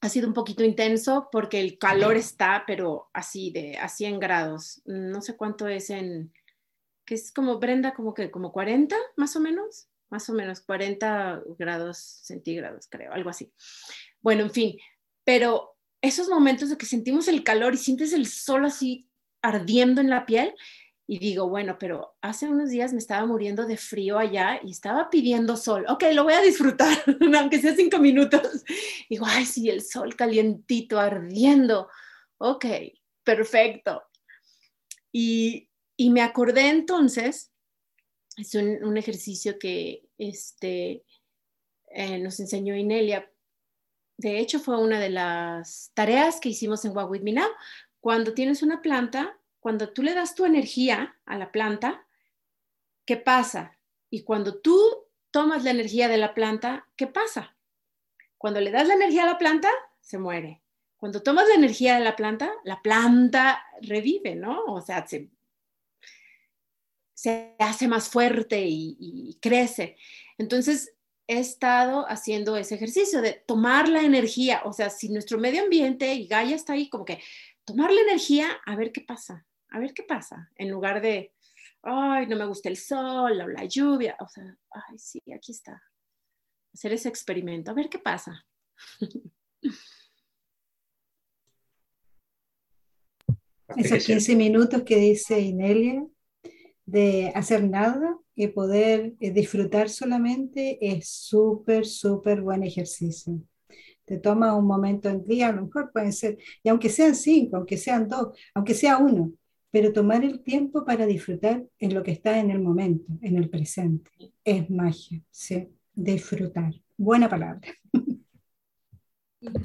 ha sido un poquito intenso porque el calor está, pero así de a 100 grados. No sé cuánto es en, que es como Brenda, como que como 40 más o menos. más o menos 40 grados centígrados, creo, algo así. Bueno, en fin, pero esos momentos de que sentimos el calor y sientes el sol así ardiendo en la piel, y digo, bueno, pero hace unos días me estaba muriendo de frío allá y estaba pidiendo sol. Ok, lo voy a disfrutar, aunque sea cinco minutos. Digo, ay, sí, el sol calientito, ardiendo. Ok, perfecto. Y, y me acordé entonces, es un, un ejercicio que este, eh, nos enseñó Inelia. De hecho, fue una de las tareas que hicimos en What Me Now. Cuando tienes una planta, cuando tú le das tu energía a la planta, ¿qué pasa? Y cuando tú tomas la energía de la planta, ¿qué pasa? Cuando le das la energía a la planta, se muere. Cuando tomas la energía de la planta, la planta revive, ¿no? O sea, se, hace más fuerte y, y crece. Entonces, he estado haciendo ese ejercicio de tomar la energía, o sea, si nuestro medio ambiente y Gaia está ahí, como que tomar la energía a ver qué pasa a ver qué pasa, en lugar de, ay, no me gusta el sol o la lluvia, o sea, ay, sí, aquí está. Hacer ese experimento, a ver qué pasa. Esos 15 minutos que dice Inelia de hacer nada y poder eh, disfrutar solamente es súper, súper buen ejercicio. Te toma un momento en día, a lo mejor pueden ser, y aunque sean cinco, aunque sean dos, aunque sea uno, pero tomar el tiempo para disfrutar en lo que está en el momento, en el presente. Es magia, sí, disfrutar. Buena palabra.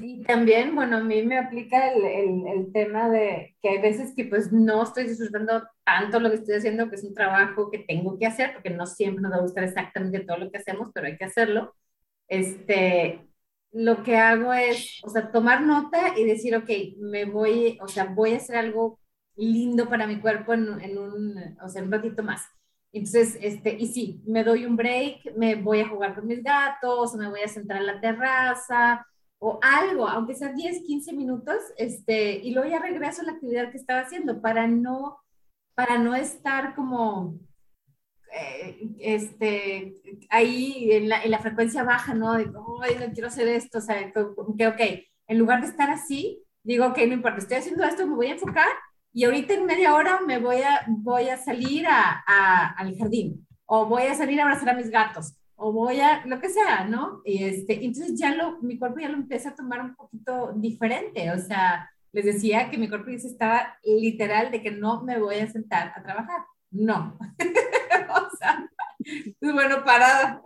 Y, también, bueno, a mí me aplica el, el, el, tema de que hay veces que pues no estoy disfrutando tanto lo que estoy haciendo, que es un trabajo que tengo que hacer, porque no siempre nos va a gustar exactamente todo lo que hacemos, pero hay que hacerlo. Este, lo que hago es, o sea, tomar nota y decir, ok, me voy, o sea, voy a hacer algo lindo para mi cuerpo en, un, o sea, un ratito más. Entonces, este, y sí, me doy un break, me voy a jugar con mis gatos, me voy a sentar en la terraza, o algo, aunque sea 10, 15 minutos, este, y luego ya regreso a la actividad que estaba haciendo para no, para no estar como, eh, este, ahí en la, en la, frecuencia baja, ¿no? De, ay, no quiero hacer esto, o sea, que, ok, en lugar de estar así, digo, ok, no importa, estoy haciendo esto, me voy a enfocar y ahorita en media hora me voy a, voy a salir a, a, al jardín o voy a salir a abrazar a mis gatos o voy a lo que sea, ¿no? Y este, entonces ya lo, mi cuerpo ya lo empieza a tomar un poquito diferente, o sea, les decía que mi cuerpo ya estaba literal de que no me voy a sentar a trabajar, no. o sea, pues bueno, parada.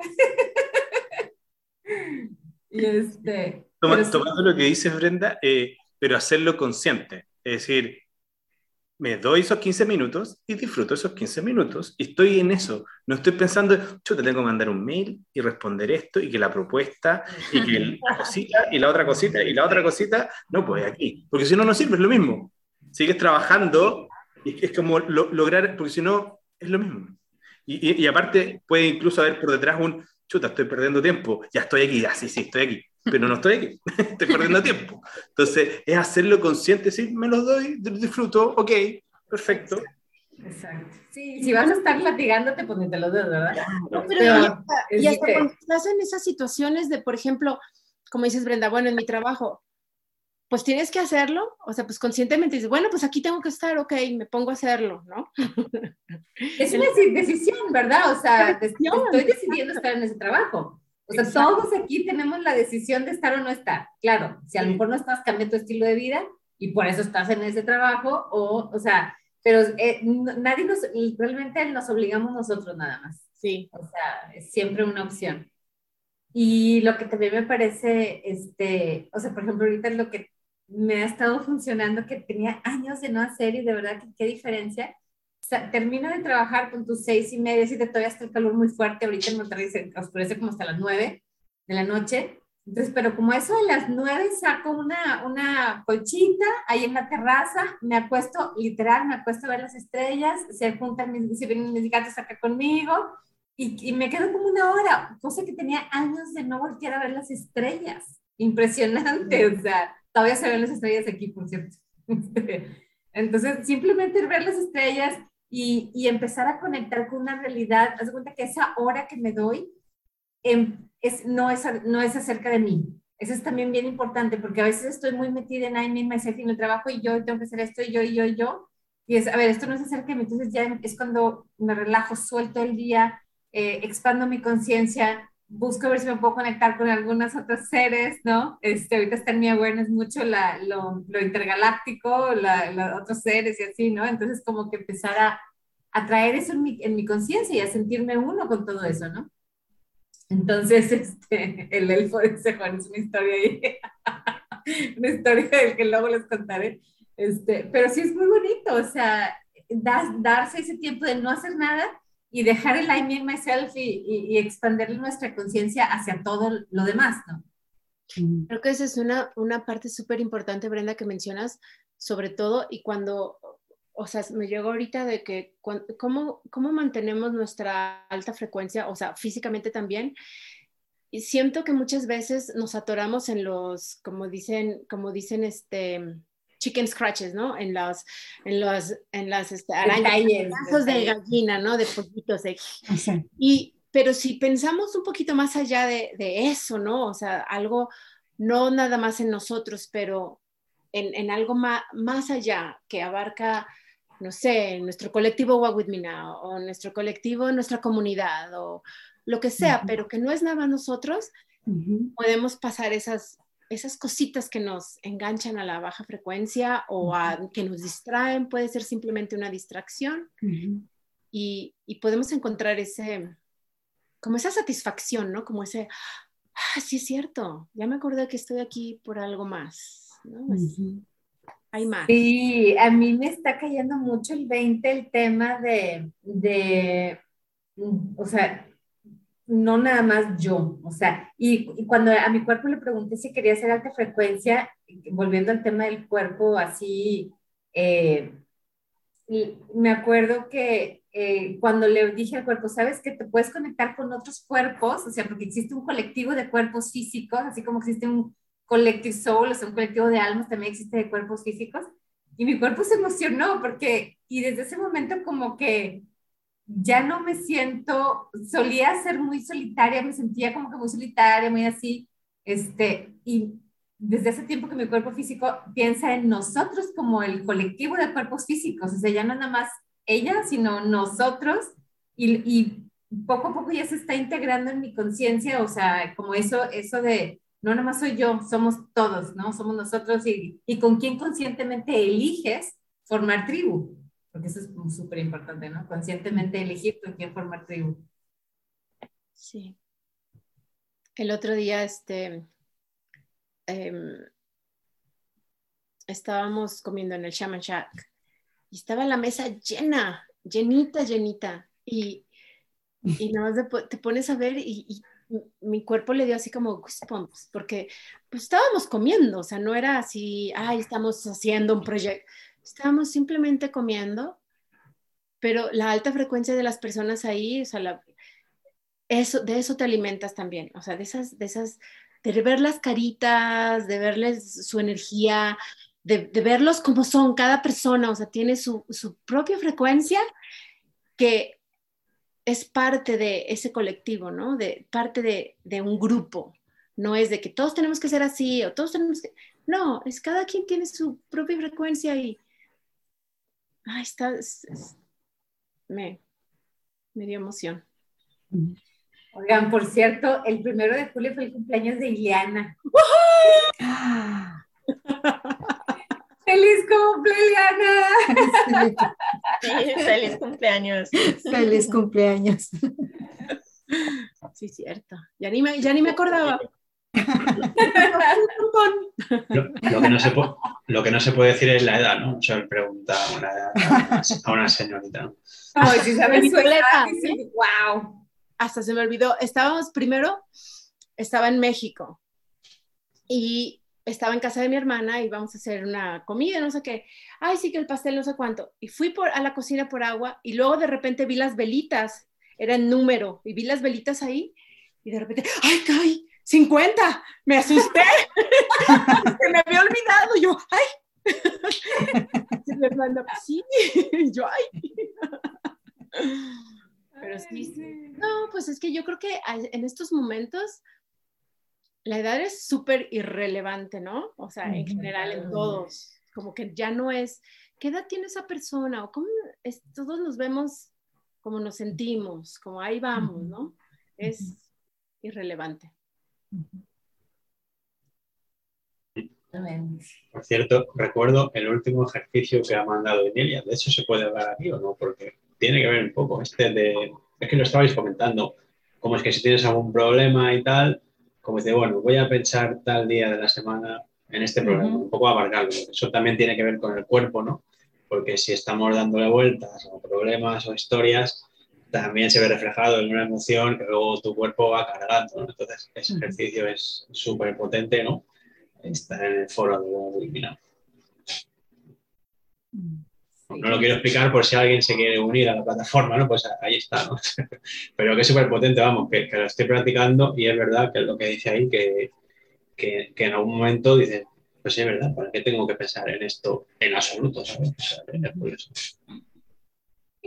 y este... Tomando, lo que dices, Brenda, eh, pero hacerlo consciente, es decir, me doy esos 15 minutos y disfruto esos 15 minutos y estoy en eso. No estoy pensando, yo te tengo que mandar un mail y responder esto y que la propuesta y que la cosita y la otra cosita y la otra cosita, no, pues aquí, porque si no, no sirve, es lo mismo. Sigues trabajando y es como lograr, porque si no, es lo mismo. Y, y, aparte puede incluso haber por detrás un, chuta, estoy perdiendo tiempo, ya estoy aquí, ya sí, sí, estoy aquí pero no estoy aquí, estoy perdiendo tiempo. Entonces, es hacerlo consciente, sí, me lo doy, disfruto, ok, perfecto. Exacto. Sí, si vas a estar latigándote, pues ni te lo doy, ¿verdad? No, pero, y hasta cuando estás en esas situaciones de, por ejemplo, como dices Brenda, bueno, en mi trabajo, pues tienes que hacerlo, o sea, pues conscientemente dices, bueno, pues aquí tengo que estar, ok, me pongo a hacerlo, ¿no? Es una decisión, ¿verdad? O sea, estoy decidiendo estar en ese trabajo. O sea, todos aquí tenemos la decisión de estar o no estar. Claro, si a lo mejor no estás, cambia tu estilo de vida y por eso estás en ese trabajo, o, o sea, pero eh, nadie nos, realmente nos obligamos nosotros nada más. Sí. O sea, es siempre una opción. Y lo que también me parece, este, o sea, por ejemplo, ahorita es lo que me ha estado funcionando, que tenía años de no hacer y de verdad qué diferencia, termina de trabajar con tus seis y media, te todavía está el calor muy fuerte, ahorita en Monterrey se oscurece como hasta las nueve de la noche, entonces, pero como eso de las nueve saco una, una colchita ahí en la terraza, me acuesto, literal, me acuesto a ver las estrellas, se juntan mis, se vienen mis gatos acá conmigo y, y me quedo como una hora, cosa que tenía años de no voltear a ver las estrellas. Impresionante, o sea, todavía se ven las estrellas aquí, por cierto. Entonces, simplemente ver las estrellas, y, y, empezar a conectar con una realidad. Haz cuenta que esa hora que me doy em, es, no, es, no es acerca de mí. Eso es también bien importante porque a veces estoy muy metida en I, me, myself, en el trabajo y yo tengo que hacer esto y yo y yo y yo. Y es, a ver, esto no es acerca de mí. Entonces ya es cuando me relajo, suelto el día, eh, expando mi conciencia, busco ver si me puedo conectar con algunos otros seres, ¿no? Este, ahorita está en mi awareness mucho la, lo, lo, intergaláctico, los otros seres y así, ¿no? Entonces como que empezar a, a traer eso en mi, en mi conciencia y a sentirme uno con todo eso, ¿no? Entonces, este, el elfo de Juan es una historia ahí, una historia del que luego les contaré, este, pero sí es muy bonito, o sea, darse ese tiempo de no hacer nada y dejar el I, me, myself y, y, expandir nuestra conciencia hacia todo lo demás, ¿no? Creo que esa es una, una parte súper importante, Brenda, que mencionas, sobre todo, y cuando, o sea, me llegó ahorita de que, ¿cómo, cómo mantenemos nuestra alta frecuencia, o sea, físicamente también? Y siento que muchas veces nos atoramos en los, como dicen, como dicen, este, chicken scratches, ¿no? En las, en los, en las este, arañas, de gallina, ¿no? De pollitos. De... Y, pero si pensamos un poquito más allá de, de, eso, ¿no? O sea, algo, no nada más en nosotros, pero en, en algo más, más allá que abarca, no sé, nuestro colectivo Walk With Me Now, o nuestro colectivo, nuestra comunidad, o lo que sea, pero que no es nada más nosotros, podemos pasar esas esas cositas que nos enganchan a la baja frecuencia o a, que nos distraen, puede ser simplemente una distracción y, y, podemos encontrar ese, como esa satisfacción, ¿no? Como ese, ah, sí es cierto, ya me acordé que estoy aquí por algo más, ¿no? Hay más. Sí, a mí me está cayendo mucho el 20 el tema de, de o sea, no nada más yo, o sea, y, cuando a mi cuerpo le pregunté si quería hacer alta frecuencia, volviendo al tema del cuerpo, así, eh, me acuerdo que eh, cuando le dije al cuerpo, sabes que te puedes conectar con otros cuerpos, o sea, porque existe un colectivo de cuerpos físicos, así como existe un collective soul, o sea, un colectivo de almas también existe de cuerpos físicos, y mi cuerpo se emocionó porque, y desde ese momento como que ya no me siento, solía ser muy solitaria, me sentía como que muy solitaria, muy así, este, y desde hace tiempo que mi cuerpo físico piensa en nosotros como el colectivo de cuerpos físicos, o sea, ya no nada más ella, sino nosotros, y, y poco a poco ya se está integrando en mi conciencia, o sea, como eso, eso de, no nada más soy yo, somos todos, ¿no? Somos nosotros y, y con quién conscientemente eliges formar tribu porque eso es súper importante, ¿no? Conscientemente elegir con quién formar tribu. Sí. El otro día, este, em, estábamos comiendo en el Shaman Shack y estaba la mesa llena, llenita, llenita. Y, y nada más te pones a ver y, y, mi cuerpo le dio así como goosebumps, porque pues estábamos comiendo, o sea, no era así, ay, estamos haciendo un proyecto, estábamos simplemente comiendo, pero la alta frecuencia de las personas ahí, o sea, eso, de eso te alimentas también, o sea, de esas, de esas, de ver las caritas, de verles su energía, de, verlos como son, cada persona, o sea, tiene su, propia frecuencia que es parte de ese colectivo, ¿no? De parte de, de, un grupo. No es de que todos tenemos que ser así o todos tenemos que... No, es cada quien tiene su propia frecuencia y, Ay, está, me, me dio emoción. Oigan, por cierto, el primero de julio fue el cumpleaños de Ileana. ¡Feliz cumpleaños! feliz cumpleaños. Feliz cumpleaños. Sí, cierto. Ya ni me, ya ni me acordaba. Lo, que no se puede, lo que no se puede decir es la edad, ¿no? O sea, pregunta a una, a una señorita. Ay, si sabes su edad, wow. Hasta se me olvidó. Estábamos primero, estaba en México y estaba en casa de mi hermana y vamos a hacer una comida, no sé qué. Ay, sí que el pastel, no sé cuánto. Y fui por, a la cocina por agua y luego de repente vi las velitas, era en número, y vi las velitas ahí y de repente, ¡ay, caí! 50, me asusté, se me había olvidado, yo, ay, mi hermana, pues sí, yo, ay. Pero sí, sí. No, pues es que yo creo que en estos momentos la edad es súper irrelevante, ¿no? O sea, en general, en todos. Como que ya no es, ¿qué edad tiene esa persona? O cómo es, todos nos vemos como nos sentimos, como ahí vamos, ¿no? Es irrelevante. Por cierto, recuerdo el último ejercicio que ha mandado Emilia. De hecho, se puede hablar aquí o no, porque tiene que ver un poco este de. Es que lo estabais comentando. Como es que si tienes algún problema y tal, como dice, bueno, voy a pensar tal día de la semana en este problema, un poco abarcarlo. Eso también tiene que ver con el cuerpo, ¿no? Porque si estamos dándole vueltas a problemas o historias, también se ve reflejado en una emoción que luego tu cuerpo va cargando. ¿no? Entonces, ese ejercicio es súper potente, ¿no? Está en el foro de Wikipedia. No lo quiero explicar por si alguien se quiere unir a la plataforma, ¿no? Pues ahí está, ¿no? Pero que es súper potente, vamos, que, lo estoy practicando y es verdad que es lo que dice ahí, que, que, en algún momento dices, pues es verdad, ¿para qué tengo que pensar en esto en absoluto? ¿sabes? es y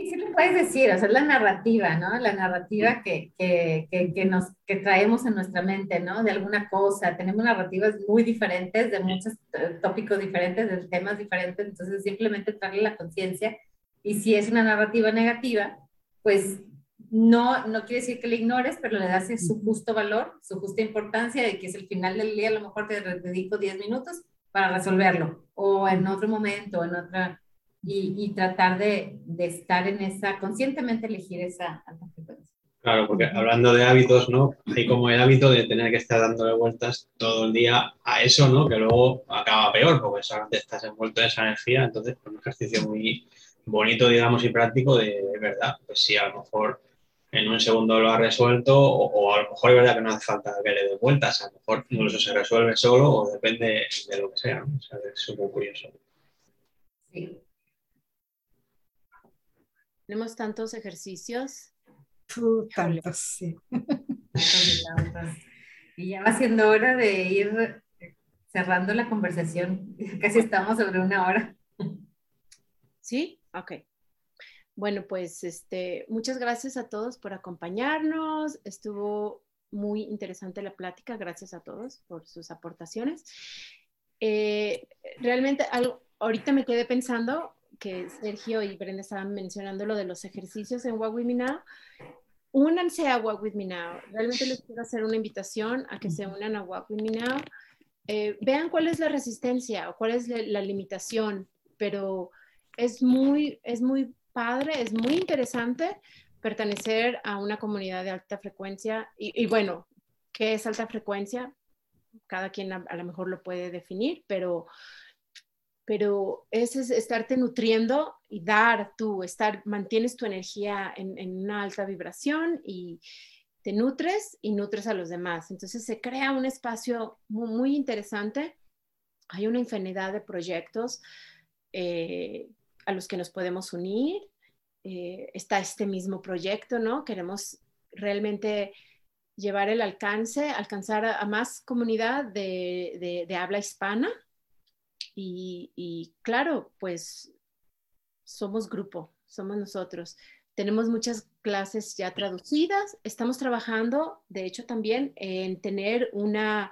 sí lo puedes decir, o sea, es la narrativa, ¿no? La narrativa que, que, que, nos, que traemos en nuestra mente, ¿no? De alguna cosa. Tenemos narrativas muy diferentes, de muchos tópicos diferentes, de temas diferentes, entonces simplemente traerle la conciencia. Y si es una narrativa negativa, pues no, no quiere decir que la ignores, pero le das su justo valor, su justa importancia, de que es el final del día, a lo mejor te dedico 10 minutos para resolverlo, o en otro momento, en otra y, tratar de, de, estar en esa, conscientemente elegir esa alta frecuencia. Claro, porque hablando de hábitos, ¿no? Hay como el hábito de tener que estar dándole vueltas todo el día a eso, ¿no? Que luego acaba peor, porque solamente estás envuelto en esa energía, entonces es un ejercicio muy bonito, digamos, y práctico de, verdad, pues si a lo mejor en un segundo lo ha resuelto, o, a lo mejor es verdad que no hace falta que le dé vueltas, a lo mejor incluso se resuelve solo o depende de lo que sea, ¿no? O sea, es súper curioso. Sí. Tenemos tantos ejercicios. tantos, sí. Y ya va siendo hora de ir cerrando la conversación. Casi estamos sobre una hora. ¿Sí? Ok. Bueno, pues este, muchas gracias a todos por acompañarnos. Estuvo muy interesante la plática. Gracias a todos por sus aportaciones. Eh, realmente, algo, ahorita me quedé pensando, que Sergio y Brenda estaban mencionando lo de los ejercicios en Walk With Me Now, únanse a Walk With Me Now. Realmente les quiero hacer una invitación a que se unan a Walk With Me Now. Eh, vean cuál es la resistencia o cuál es la, limitación, pero es muy, es muy padre, es muy interesante pertenecer a una comunidad de alta frecuencia. Y, bueno, ¿qué es alta frecuencia? Cada quien a, a lo mejor lo puede definir, pero pero ese es estarte nutriendo y dar tú, estar, mantienes tu energía en, una alta vibración y te nutres y nutres a los demás. Entonces se crea un espacio muy, interesante. Hay una infinidad de proyectos eh, a los que nos podemos unir. Eh, está este mismo proyecto, ¿no? Queremos realmente llevar el alcance, alcanzar a, más comunidad de habla hispana y, claro, pues somos grupo, somos nosotros. Tenemos muchas clases ya traducidas. Estamos trabajando, de hecho, también en tener una,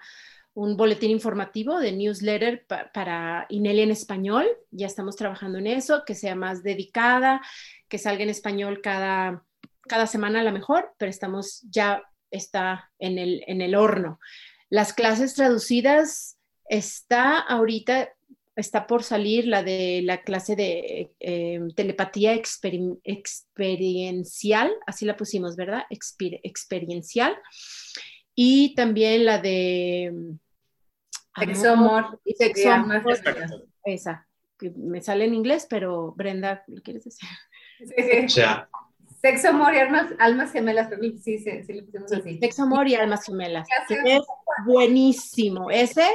un boletín informativo de newsletter para Inelia en español. Ya estamos trabajando en eso, que sea más dedicada, que salga en español cada, cada semana a lo mejor, pero estamos ya está en el, en el horno. Las clases traducidas está ahorita está por salir la de la clase de eh, telepatía experiencial, así la pusimos, ¿verdad? experiencial. Y también la de... Sexo, amor y sexo, amor. Esa, que me sale en inglés, pero Brenda, ¿lo quieres decir? Sí, Sexo, amor y almas, almas gemelas, sí, sí, sí, lo pusimos así. Sexo, amor y almas gemelas. es buenísimo. Ese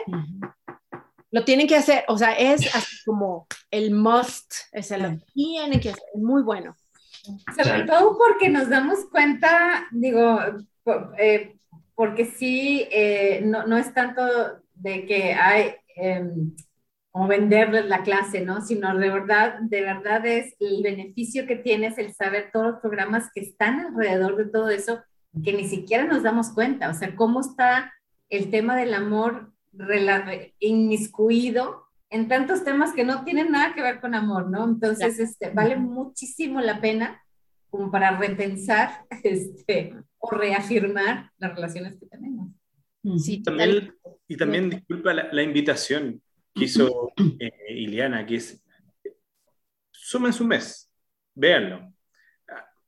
lo tienen que hacer, o sea, es así como el must, es el, lo tienen que hacer, es muy bueno. Sobre todo porque nos damos cuenta, digo, eh, porque sí, eh, no, no, es tanto de que hay, em, como venderles la clase, ¿no? Sino de verdad, de verdad es el beneficio que tienes el saber todos los programas que están alrededor de todo eso, que ni siquiera nos damos cuenta, o sea, cómo está el tema del amor inmiscuido en tantos temas que no tienen nada que ver con amor, ¿no? Entonces, este, vale muchísimo la pena como para repensar este, o reafirmar las relaciones que tenemos. Sí, también, y también, disculpa la invitación, que hizo eh, Iliana, que es, sumen su mes, véanlo.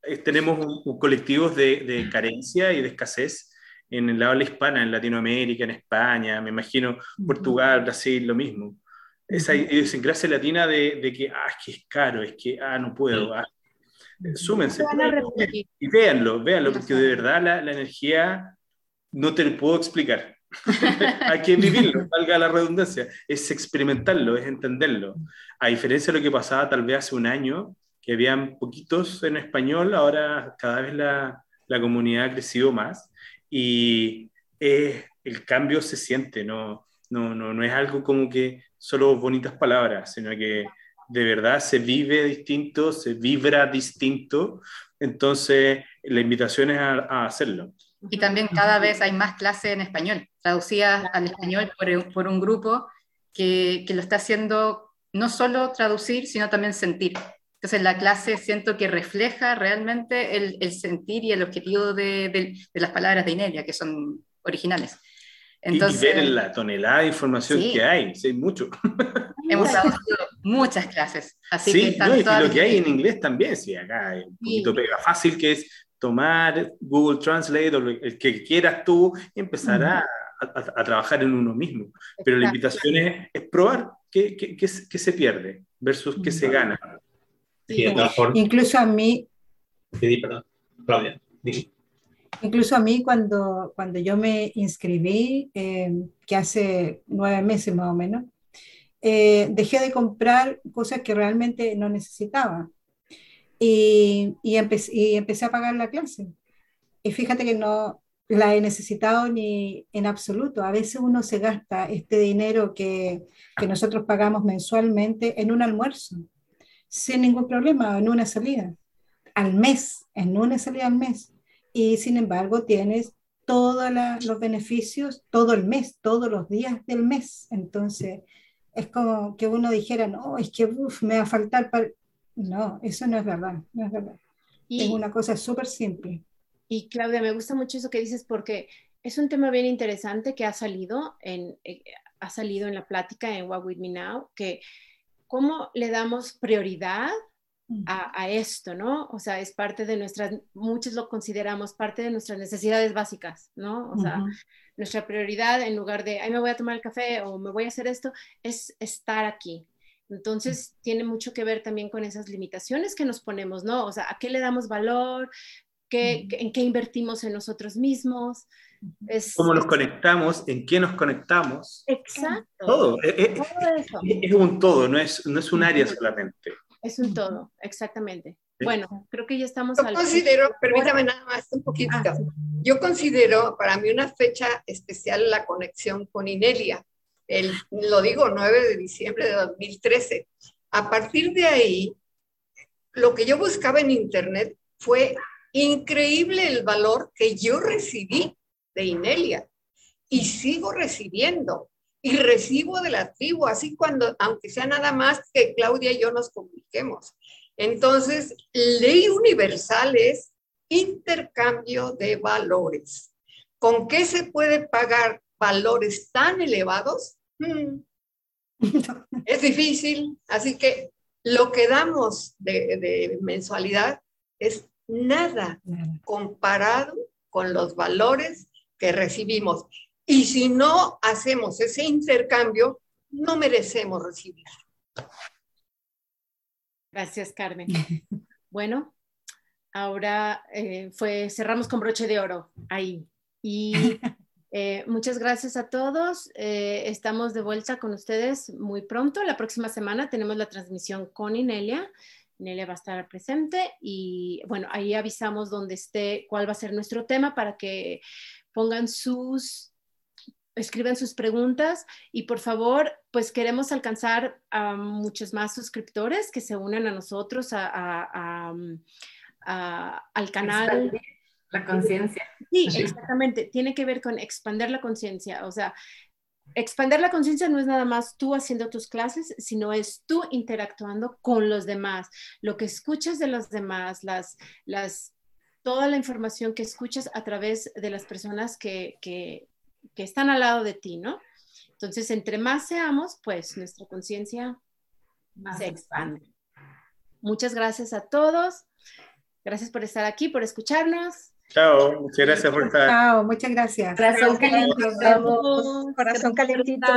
Eh, tenemos un, colectivos de, de, carencia y de escasez en el habla hispana, en Latinoamérica, en España, me imagino Portugal, Brasil, lo mismo. Esa idiosincrasia latina de, de, que, ah, es que es caro, es que, ah, no puedo. Ah. Súmense. Y véanlo, véanlo, porque de verdad la, la energía no te lo puedo explicar. Hay que vivirlo, valga la redundancia, es experimentarlo, es entenderlo. A diferencia de lo que pasaba tal vez hace un año, que habían poquitos en español, ahora cada vez la, la comunidad ha crecido más y el cambio se siente, no, no, no, no es algo como que solo bonitas palabras, sino que de verdad se vive distinto, se vibra distinto, entonces la invitación es a hacerlo. Y también cada vez hay más clases en español, traducidas al español por, por un grupo que, que, lo está haciendo no solo traducir, sino también sentir. Entonces la clase siento que refleja realmente el, el sentir y el objetivo de, de, las palabras de Inelia, que son originales. Entonces, y, ver la tonelada de información que hay, sí, mucho. Hemos traducido muchas clases. Así sí, que no, y lo que hay en inglés también, sí, acá hay un poquito pega fácil que es tomar Google Translate o el que quieras tú y empezar a, a, trabajar en uno mismo. Pero la invitación es, es probar qué, qué, qué, se pierde versus qué se gana. Incluso a mí... Sí, perdón. Claudia. Incluso a mí cuando, cuando yo me inscribí, eh, que hace nueve meses más o menos, eh, dejé de comprar cosas que realmente no necesitaba y, y, empecé, a pagar la clase. Y fíjate que no la he necesitado ni en absoluto. A veces uno se gasta este dinero que, que nosotros pagamos mensualmente en un almuerzo, sin ningún problema, en una salida, al mes, en una salida al mes. Y sin embargo tienes todos los beneficios todo el mes, todos los días del mes. Entonces, es como que uno dijera, no, es que me va a faltar para... No, eso no es verdad, no es verdad. Y, es una cosa súper simple. Y Claudia, me gusta mucho eso que dices porque es un tema bien interesante que ha salido en, eh, ha salido en la plática en What With Me Now, que cómo le damos prioridad mm. a, a, esto, ¿no? O sea, es parte de nuestras, muchos lo consideramos parte de nuestras necesidades básicas, ¿no? O sea, nuestra prioridad en lugar de, ay, me voy a tomar el café o me voy a hacer esto, es estar aquí, entonces, tiene mucho que ver también con esas limitaciones que nos ponemos, ¿no? O sea, ¿a qué le damos valor? ¿Qué, ¿En qué invertimos en nosotros mismos? Es, ¿Cómo nos conectamos? ¿En qué nos conectamos? Exacto. Todo. Es, eh, eh, es, un todo, no es, no es un área solamente. Es un todo, exactamente. Bueno, creo que ya estamos. Yo considero, permítame nada más un poquito. Ah, Yo considero para mí una fecha especial la conexión con Inelia el, lo digo, 9 de diciembre de 2013. A partir de ahí, lo que yo buscaba en Internet fue increíble el valor que yo recibí de Inelia y sigo recibiendo y recibo de la tribu, así cuando, aunque sea nada más que Claudia y yo nos comuniquemos. Entonces, ley universal es intercambio de valores. ¿Con qué se puede pagar valores tan elevados? Mm. es difícil, así que lo que damos de, mensualidad es nada comparado con los valores que recibimos. Y si no hacemos ese intercambio, no merecemos recibir. Gracias, Carmen. Bueno, ahora eh, fue, cerramos con broche de oro ahí. Y Eh, muchas gracias a todos. Eh, estamos de vuelta con ustedes muy pronto. La próxima semana tenemos la transmisión con Inelia. Inelia va a estar presente y bueno, ahí avisamos dónde esté, cuál va a ser nuestro tema para que pongan sus escriban sus preguntas y por favor, pues queremos alcanzar a muchos más suscriptores que se unan a nosotros, a, a, a, al canal. La conciencia. Sí, exactamente. Tiene que ver con expander la conciencia. O sea, expander la conciencia no es nada más tú haciendo tus clases, sino es tú interactuando con los demás. Lo que escuchas de los demás, las, las, toda la información que escuchas a través de las personas que, que, que están al lado de ti, ¿no? Entonces, entre más seamos, pues nuestra conciencia se expande. Muchas gracias a todos. Gracias por estar aquí, por escucharnos. Chao, muchas gracias por estar. Chao, muchas gracias. Corazón calientito. Corazón calientito.